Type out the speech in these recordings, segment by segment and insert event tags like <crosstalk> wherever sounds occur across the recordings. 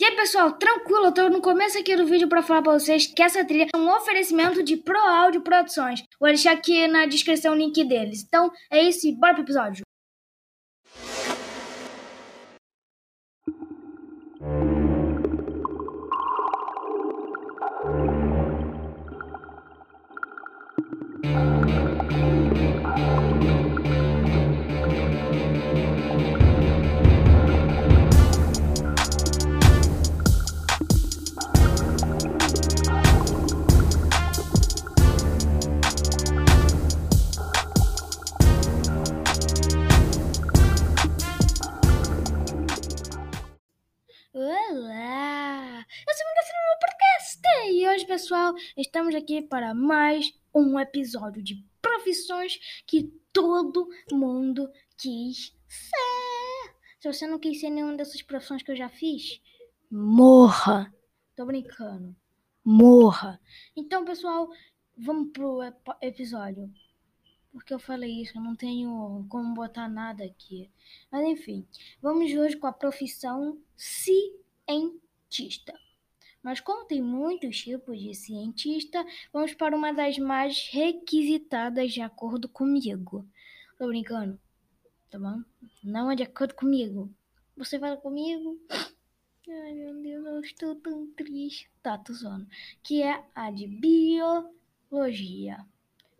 E aí, pessoal, tranquilo? Eu tô no começo aqui do vídeo para falar para vocês que essa trilha é um oferecimento de Pro Áudio Produções. Vou deixar aqui na descrição o link deles. Então, é isso e bora pro episódio. Olá! Estamos aqui para mais um episódio de profissões que todo mundo quis ser. Se você não quis ser nenhuma dessas profissões que eu já fiz, morra! Tô brincando. Morra! Então, pessoal, vamos pro episódio porque eu falei isso, eu não tenho como botar nada aqui. Mas enfim, vamos hoje com a profissão cientista. Mas como tem muitos tipos de cientista, vamos para uma das mais requisitadas de acordo comigo. Tô brincando, tá bom? Não é de acordo comigo. Você fala comigo? Ai meu Deus, eu estou tão triste. Tá, tô zoando. Que é a de biologia.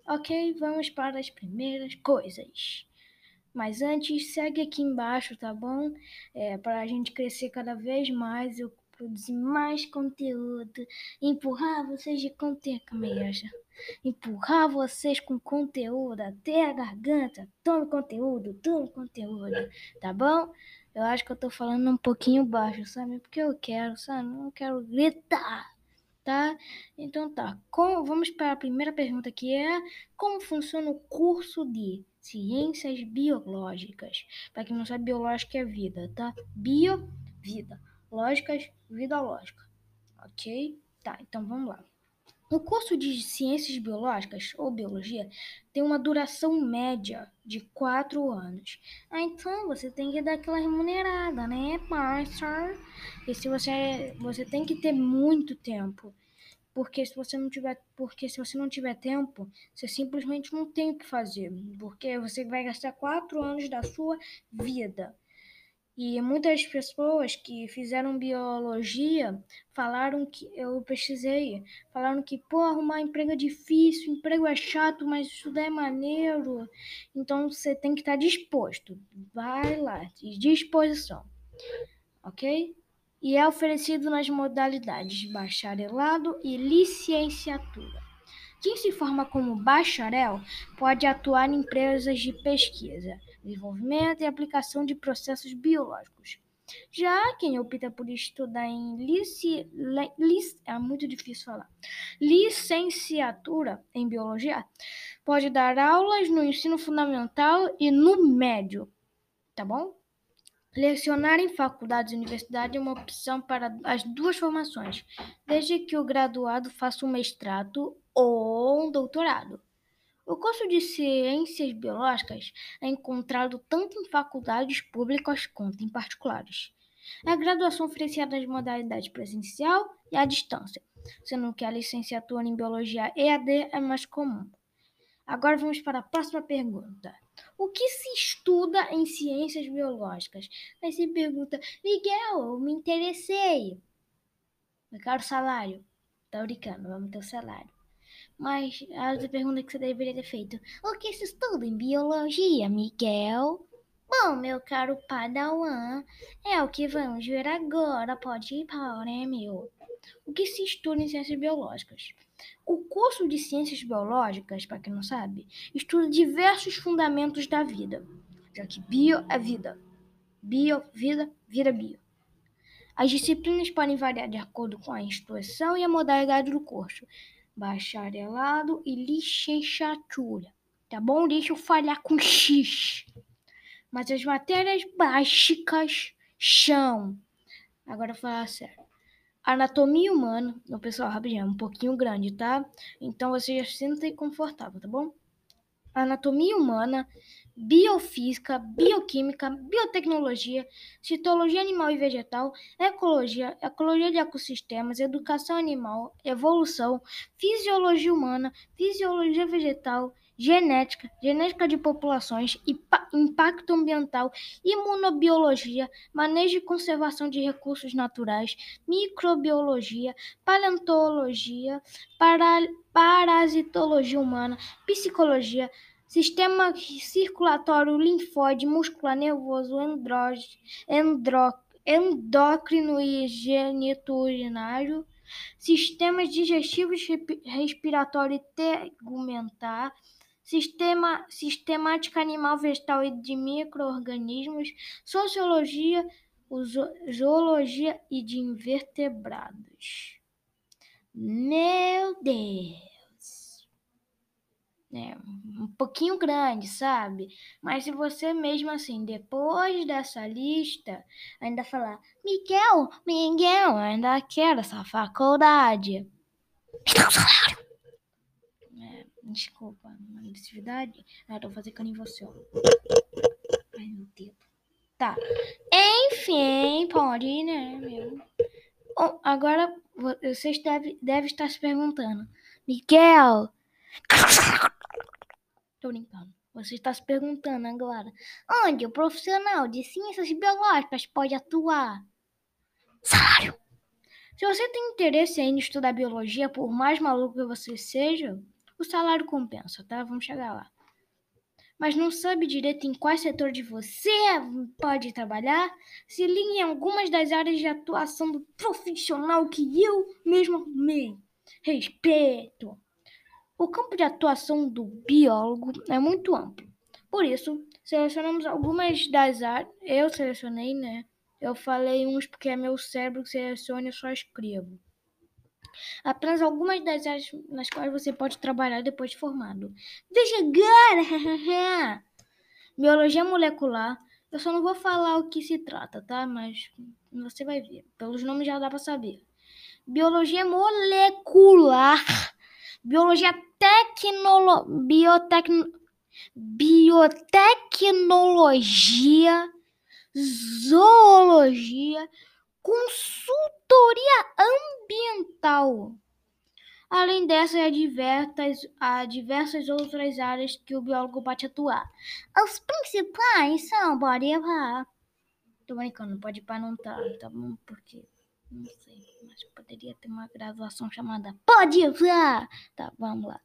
Ok, vamos para as primeiras coisas. Mas antes, segue aqui embaixo, tá bom? É, para a gente crescer cada vez mais, eu produzir mais conteúdo, empurrar vocês de conteúdo, empurrar vocês com conteúdo até a garganta. Tome conteúdo, tome conteúdo, tá bom? Eu acho que eu tô falando um pouquinho baixo, sabe? Porque eu quero, sabe? Não quero gritar tá? Então tá, com, vamos para a primeira pergunta que é como funciona o curso de ciências biológicas? Para quem não sabe, biológica é vida, tá? Bio, vida. Lógicas, vida lógica. Ok? Tá, então vamos lá. O curso de Ciências Biológicas ou Biologia tem uma duração média de quatro anos. Ah, então você tem que dar aquela remunerada, né, parça? E se você, você tem que ter muito tempo. Porque se você não tiver, porque se você não tiver tempo, você simplesmente não tem o que fazer. Porque você vai gastar quatro anos da sua vida. E muitas pessoas que fizeram biologia falaram que eu pesquisei, falaram que pô, arrumar emprego é difícil, emprego é chato, mas estudar é maneiro. Então você tem que estar disposto. Vai lá, disposição. OK? E é oferecido nas modalidades bacharelado e licenciatura. Quem se forma como bacharel pode atuar em empresas de pesquisa desenvolvimento e aplicação de processos biológicos. Já quem opta por estudar em lici, lic, é muito difícil falar, licenciatura em biologia, pode dar aulas no ensino fundamental e no médio, tá bom? Lecionar em faculdades e é uma opção para as duas formações, desde que o graduado faça um mestrado ou um doutorado. O curso de Ciências Biológicas é encontrado tanto em faculdades públicas quanto em particulares. A graduação oferecida nas modalidades presencial e à distância, sendo que a licenciatura em Biologia EAD é mais comum. Agora vamos para a próxima pergunta. O que se estuda em ciências biológicas? Aí você pergunta, Miguel, eu me interessei. Eu quero salário. Tá brincando, vamos ter o salário. Mas a outra pergunta que você deveria ter feito: O que se estuda em biologia, Miguel? Bom, meu caro Padawan, é o que vamos ver agora. Pode ir para, né, meu? O que se estuda em ciências biológicas? O curso de ciências biológicas, para quem não sabe, estuda diversos fundamentos da vida, já que bio é vida. Bio, vida, vida bio. As disciplinas podem variar de acordo com a instituição e a modalidade do curso bacharelado e licenciatura. Tá bom? Deixa eu falhar com X. Mas as matérias básicas são. Agora falar sério. Anatomia humana. O pessoal, rapidinho, é um pouquinho grande, tá? Então você já se senta confortável, tá bom? Anatomia humana, biofísica, bioquímica, biotecnologia, citologia animal e vegetal, ecologia, ecologia de ecossistemas, educação animal, evolução, fisiologia humana, fisiologia vegetal, genética, genética de populações, impacto ambiental, imunobiologia, manejo e conservação de recursos naturais, microbiologia, paleontologia, para, parasitologia humana, psicologia, sistema circulatório, linfóide, muscular, nervoso, endócrino e geniturinário, sistemas digestivos, respiratório e tegumentar, sistema, sistemática animal, vegetal e de micro-organismos, sociologia, zoologia e de invertebrados. Meu Deus! É um pouquinho grande, sabe? Mas se você mesmo assim, depois dessa lista, ainda falar, Miguel, Miguel, ainda quero essa faculdade. Me dá um salário. Desculpa, agressividade. Ah, eu tô fazendo em você, ó. Ai, meu Deus. Tá. Enfim, pode né, meu? Oh, agora, vocês devem deve estar se perguntando. Miguel! Tô brincando. Você está se perguntando agora. Onde o profissional de ciências biológicas pode atuar? Salário! Se você tem interesse em estudar biologia, por mais maluco que você seja, o salário compensa, tá? Vamos chegar lá. Mas não sabe direito em qual setor de você pode trabalhar? Se ligue em algumas das áreas de atuação do profissional que eu mesmo arrumei. Respeito! O campo de atuação do biólogo é muito amplo. Por isso, selecionamos algumas das áreas. Eu selecionei, né? Eu falei uns porque é meu cérebro que seleciona eu só escrevo apenas algumas das áreas nas quais você pode trabalhar depois de formado. Veja agora! <laughs> Biologia molecular. Eu só não vou falar o que se trata, tá? Mas você vai ver. Pelos nomes já dá para saber. Biologia molecular. Biologia tecnolo... biotecno... biotecnologia. Zoologia consultoria ambiental. Além dessas, há diversas, há diversas outras áreas que o biólogo pode atuar. Os principais são pode pá. Tô brincando, pode pá não tá, tá bom? Porque não sei, mas poderia ter uma graduação chamada Pode pá. Tá, vamos lá.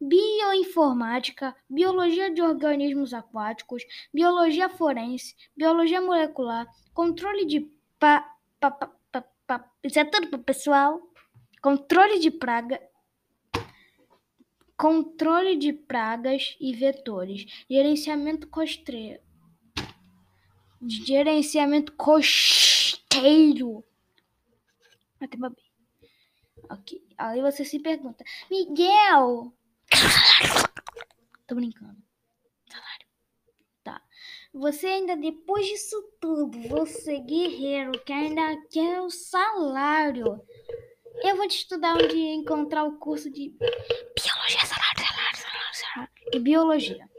Bioinformática, biologia de organismos aquáticos, biologia forense, biologia molecular, controle de pa pa, pa, pa, pa, isso é tudo pro pessoal. Controle de praga. Controle de pragas e vetores. Gerenciamento costeiro. Gerenciamento costeiro. Até babei. Ok. Aí você se pergunta, Miguel! Tô brincando. Você ainda, depois disso tudo, você guerreiro que ainda quer o salário. Eu vou te estudar onde encontrar o curso de Biologia, salário, salário, salário, salário e Biologia.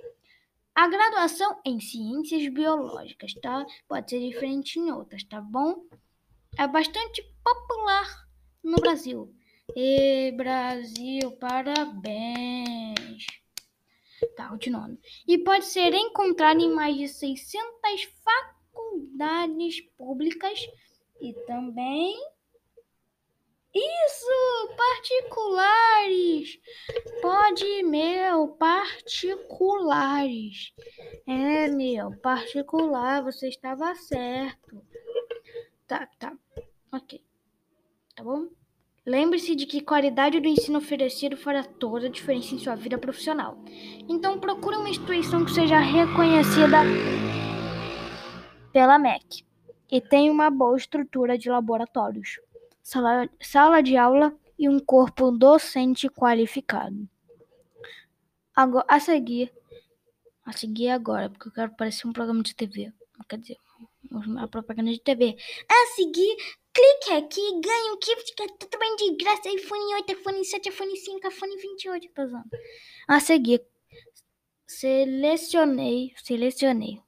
A graduação em Ciências Biológicas, tá? Pode ser diferente em outras, tá bom? É bastante popular no Brasil. E Brasil, parabéns! Tá, continuando. E pode ser encontrado em mais de 600 faculdades públicas e também. Isso! Particulares! Pode, meu, particulares. É, meu, particular, você estava certo. Tá, tá. Ok. Tá bom? Lembre-se de que qualidade do ensino oferecido fará toda a diferença em sua vida profissional. Então procure uma instituição que seja reconhecida pela MEC e tenha uma boa estrutura de laboratórios, sala, sala de aula e um corpo docente qualificado. Agora, a seguir, a seguir agora, porque eu quero parecer um programa de TV. Quer dizer, uma propaganda de TV. A seguir, clique aqui e ganhe um kit que é totalmente de graça. iPhone 8, iPhone 7, iPhone 5, iPhone 28. Tô usando. A seguir, selecionei, selecionei.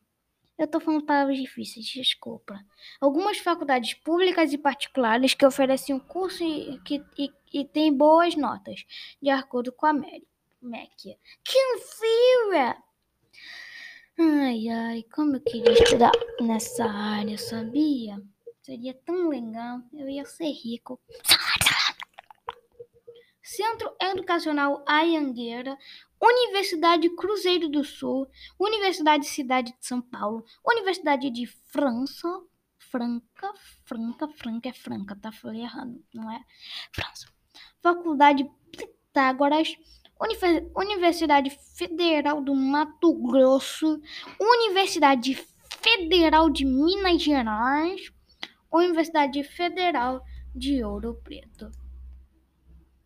Eu tô falando palavras difíceis, desculpa. Algumas faculdades públicas e particulares que oferecem um curso e, que, e, e têm boas notas, de acordo com a MEC. Confira! Ai, ai, como eu queria estudar nessa área, sabia? Seria tão legal, eu ia ser rico. Centro Educacional Ayangueira, Universidade Cruzeiro do Sul, Universidade Cidade de São Paulo, Universidade de França, Franca, Franca, Franca é Franca, tá? Falei errado, não é? França. Faculdade Pitágoras, Universidade Federal do Mato Grosso, Universidade Federal de Minas Gerais, Universidade Federal de Ouro Preto.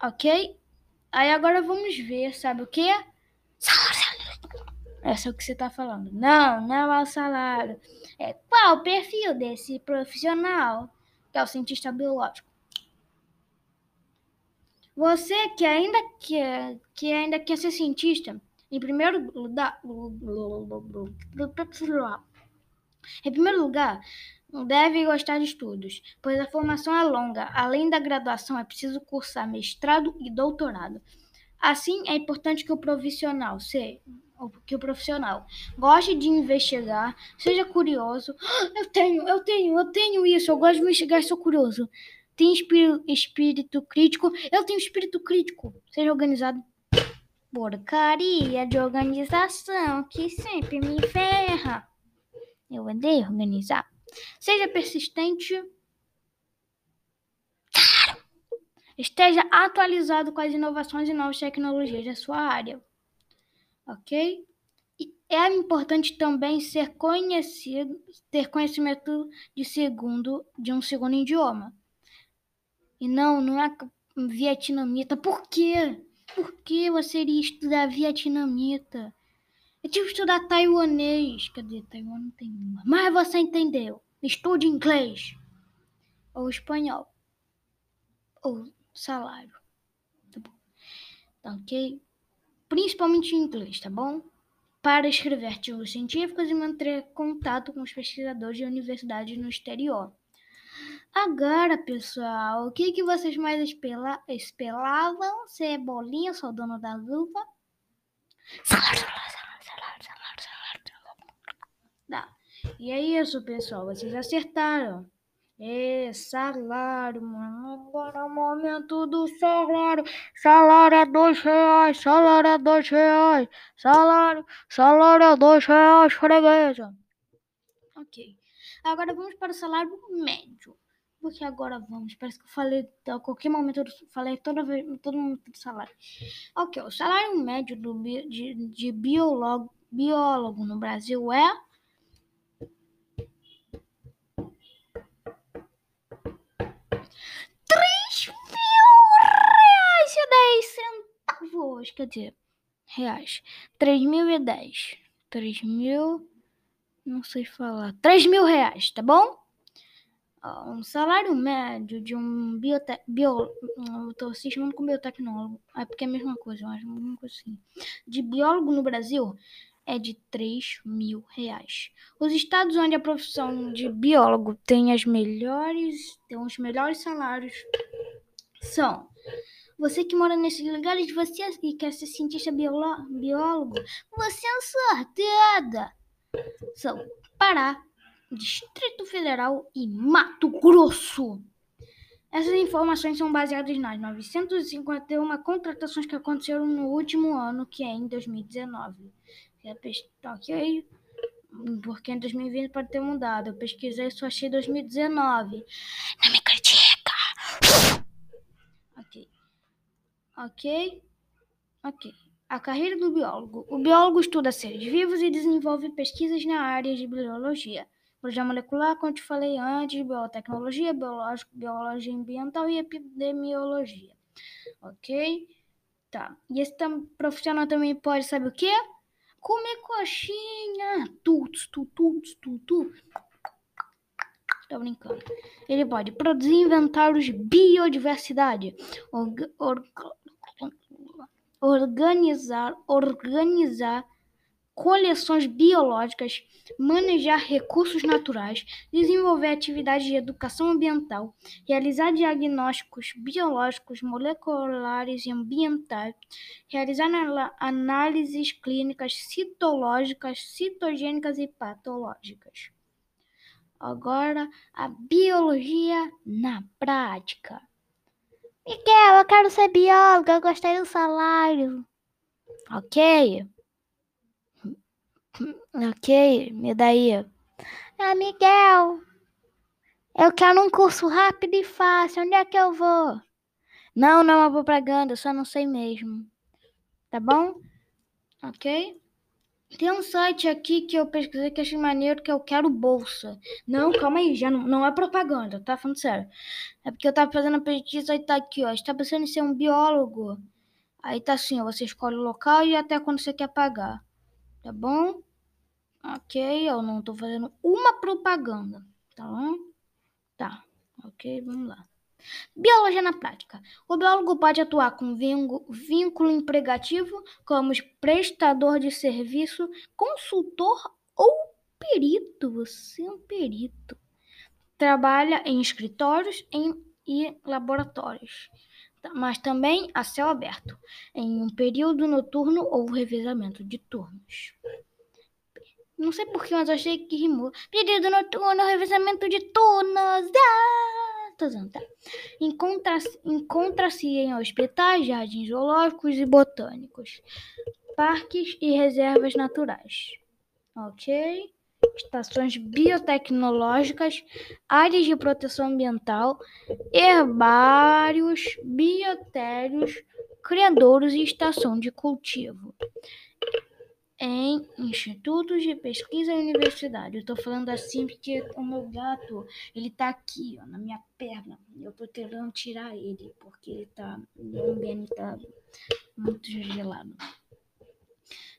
Ok? Aí agora vamos ver, sabe o que? Essa é o que você tá falando. Não, não é o salário. É qual o perfil desse profissional, que é o cientista biológico. Você que ainda quer, que ainda quer ser cientista, em primeiro lugar, em primeiro lugar, deve gostar de estudos, pois a formação é longa. Além da graduação, é preciso cursar mestrado e doutorado. Assim, é importante que o profissional se, que o profissional goste de investigar, seja curioso. <gasps> Eu tenho, eu tenho, eu tenho isso. Eu gosto de investigar, sou curioso. Tem espírito, espírito crítico. Eu tenho espírito crítico. Seja organizado. Porcaria de organização que sempre me ferra. Eu odeio organizar. Seja persistente. Esteja atualizado com as inovações e novas tecnologias da sua área. Ok? E é importante também ser conhecido, ter conhecimento de segundo de um segundo idioma. E não, não é vietnamita. Por quê? Por que você iria estudar vietnamita? Eu tive que estudar taiwanês. Cadê? Taiwan não tem uma. Mas você entendeu. Estude inglês. Ou espanhol. Ou salário. Tá bom? Tá ok? Principalmente inglês, tá bom? Para escrever artigos científicos e manter contato com os pesquisadores de universidades no exterior. Agora, pessoal, o que, que vocês mais espela espelavam? Cebolinha, sou dono da luva. Salário, salário, Tá. E é isso, pessoal. Vocês acertaram. É, salário, mano. Agora é o momento do salário. Salário é dois reais. Salário é dois reais. Salário, salário é dois reais, freguesa. Ok. Agora vamos para o salário médio. Porque agora vamos. Parece que eu falei a qualquer momento, eu falei toda vez, todo momento do salário. Ok, o salário médio do, de, de biólogo, biólogo no Brasil é centavos, quer dizer, reais. 3 mil e 10. 3 mil, não sei falar. 3 mil reais, tá bom? Um salário médio de um biotec... Bio... Eu tô se chamando com biotecnólogo. É porque é a mesma coisa, eu acho. Uma coisa assim. De biólogo no Brasil é de 3 mil reais. Os estados onde a profissão de biólogo tem as melhores, tem os melhores salários são você que mora nesses lugares, você e quer ser cientista biólogo, você é sorteada. São Pará, Distrito Federal e Mato Grosso. Essas informações são baseadas nas 951 contratações que aconteceram no último ano, que é em 2019. Ok? Porque em 2020 pode ter mudado. Eu pesquisei e só achei 2019. Não me critica! Ok. Ok? A carreira do biólogo. O biólogo estuda seres vivos e desenvolve pesquisas na área de biologia, biologia molecular, como te falei antes, biotecnologia, biológico, biologia ambiental e epidemiologia. Ok? Tá. E esse tam, profissional também pode, sabe o quê? Comer coxinha. Tuts, tuts, tuts, tuts. Tô brincando. Ele pode produzir inventários de biodiversidade, org, org, organizar, organizar coleções biológicas, manejar recursos naturais, desenvolver atividades de educação ambiental, realizar diagnósticos biológicos, moleculares e ambientais, realizar análises clínicas citológicas, citogênicas e patológicas. Agora, a biologia na prática. Miguel, eu quero ser bióloga, eu gostei do salário. Ok. Ok, me daí. Ah, Miguel, eu quero um curso rápido e fácil. Onde é que eu vou? Não, não é uma propaganda, eu só não sei mesmo. Tá bom? Ok? Tem um site aqui que eu pesquisei que achei maneiro que eu quero bolsa. Não, calma aí, já não, não é propaganda, tá falando sério. É porque eu tava fazendo a pesquisa e tá aqui, ó. Está pensando em ser um biólogo. Aí tá assim, ó, você escolhe o local e até quando você quer pagar. Tá bom? Ok, eu não tô fazendo uma propaganda, tá bom? Tá, ok, vamos lá. Biologia na prática. O biólogo pode atuar com vínculo empregativo, como prestador de serviço, consultor ou perito. Você é um perito. Trabalha em escritórios em, e laboratórios, mas também a céu aberto, em um período noturno ou revezamento de turnos. Não sei porquê, mas achei que rimou. Período noturno, revezamento de turnos. Ah! Tá? Encontra-se encontra em hospitais, jardins zoológicos e botânicos, parques e reservas naturais. Ok? Estações biotecnológicas, áreas de proteção ambiental, herbários, biotérios, criadouros e estação de cultivo em institutos de pesquisa e universidade. Eu tô falando assim porque o meu gato, ele tá aqui, ó, na minha perna. Eu tô tentando tirar ele, porque ele tá, o ambiente tá muito gelado.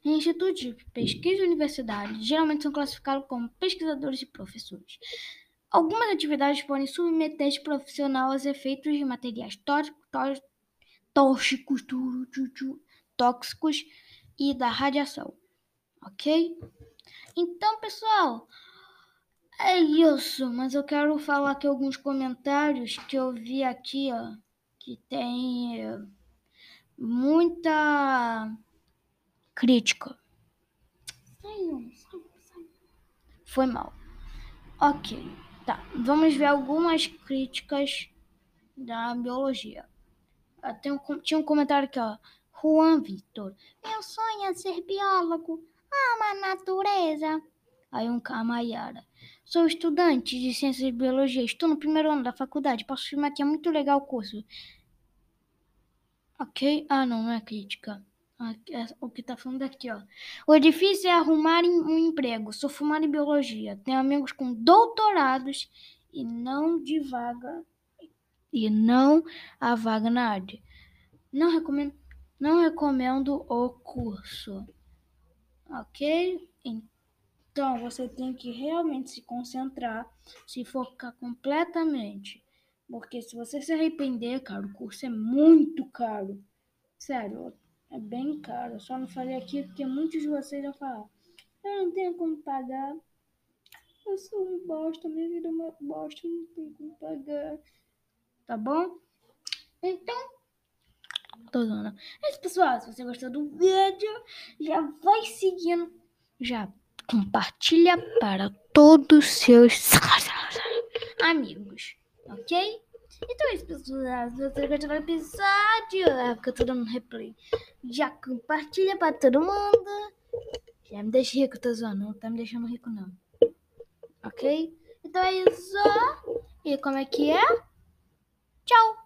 Em institutos de pesquisa e universidade, geralmente são classificados como pesquisadores e professores. Algumas atividades podem submeter esse profissional aos efeitos de materiais tóxicos, tóxicos e da radiação ok? Então, pessoal, é isso. Mas eu quero falar aqui alguns comentários que eu vi aqui, ó, que tem muita crítica. Foi mal. Ok, tá. Vamos ver algumas críticas da biologia. Ah, tinha um comentário aqui, ó. Juan Vitor. Meu sonho é ser biólogo. Ama a natureza. Aí um Maiara. Sou estudante de Ciências de Biologia. Estou no primeiro ano da faculdade. Posso afirmar que é muito legal o curso. Ok? Ah, não, não é crítica. É o que tá falando aqui, ó. O difícil é arrumar um emprego. Sou formado em biologia. Tenho amigos com doutorados e não de vaga. E não a vaga na área. Não recomendo, não recomendo o curso ok? Então você tem que realmente se concentrar, se focar completamente. Porque se você se arrepender, cara, o curso é muito caro. Sério, é bem caro. Eu só não falei aqui porque muitos de vocês vão falar: eu não tenho como pagar. Eu sou um bosta, minha vida é uma bosta, não tenho como pagar. Tá bom? Então, Tô zoando. Mas, pessoal, se você gostou do vídeo, já vai seguindo. Já compartilha para todos os seus <laughs> amigos. Ok? Então é isso, pessoal. Se você gostou do episódio, é porque eu tô dando replay. Já compartilha para todo mundo. Já me deixa rico, tô zoando. Não tá me deixando rico, não. Ok? Então é isso. E como é que é? Tchau!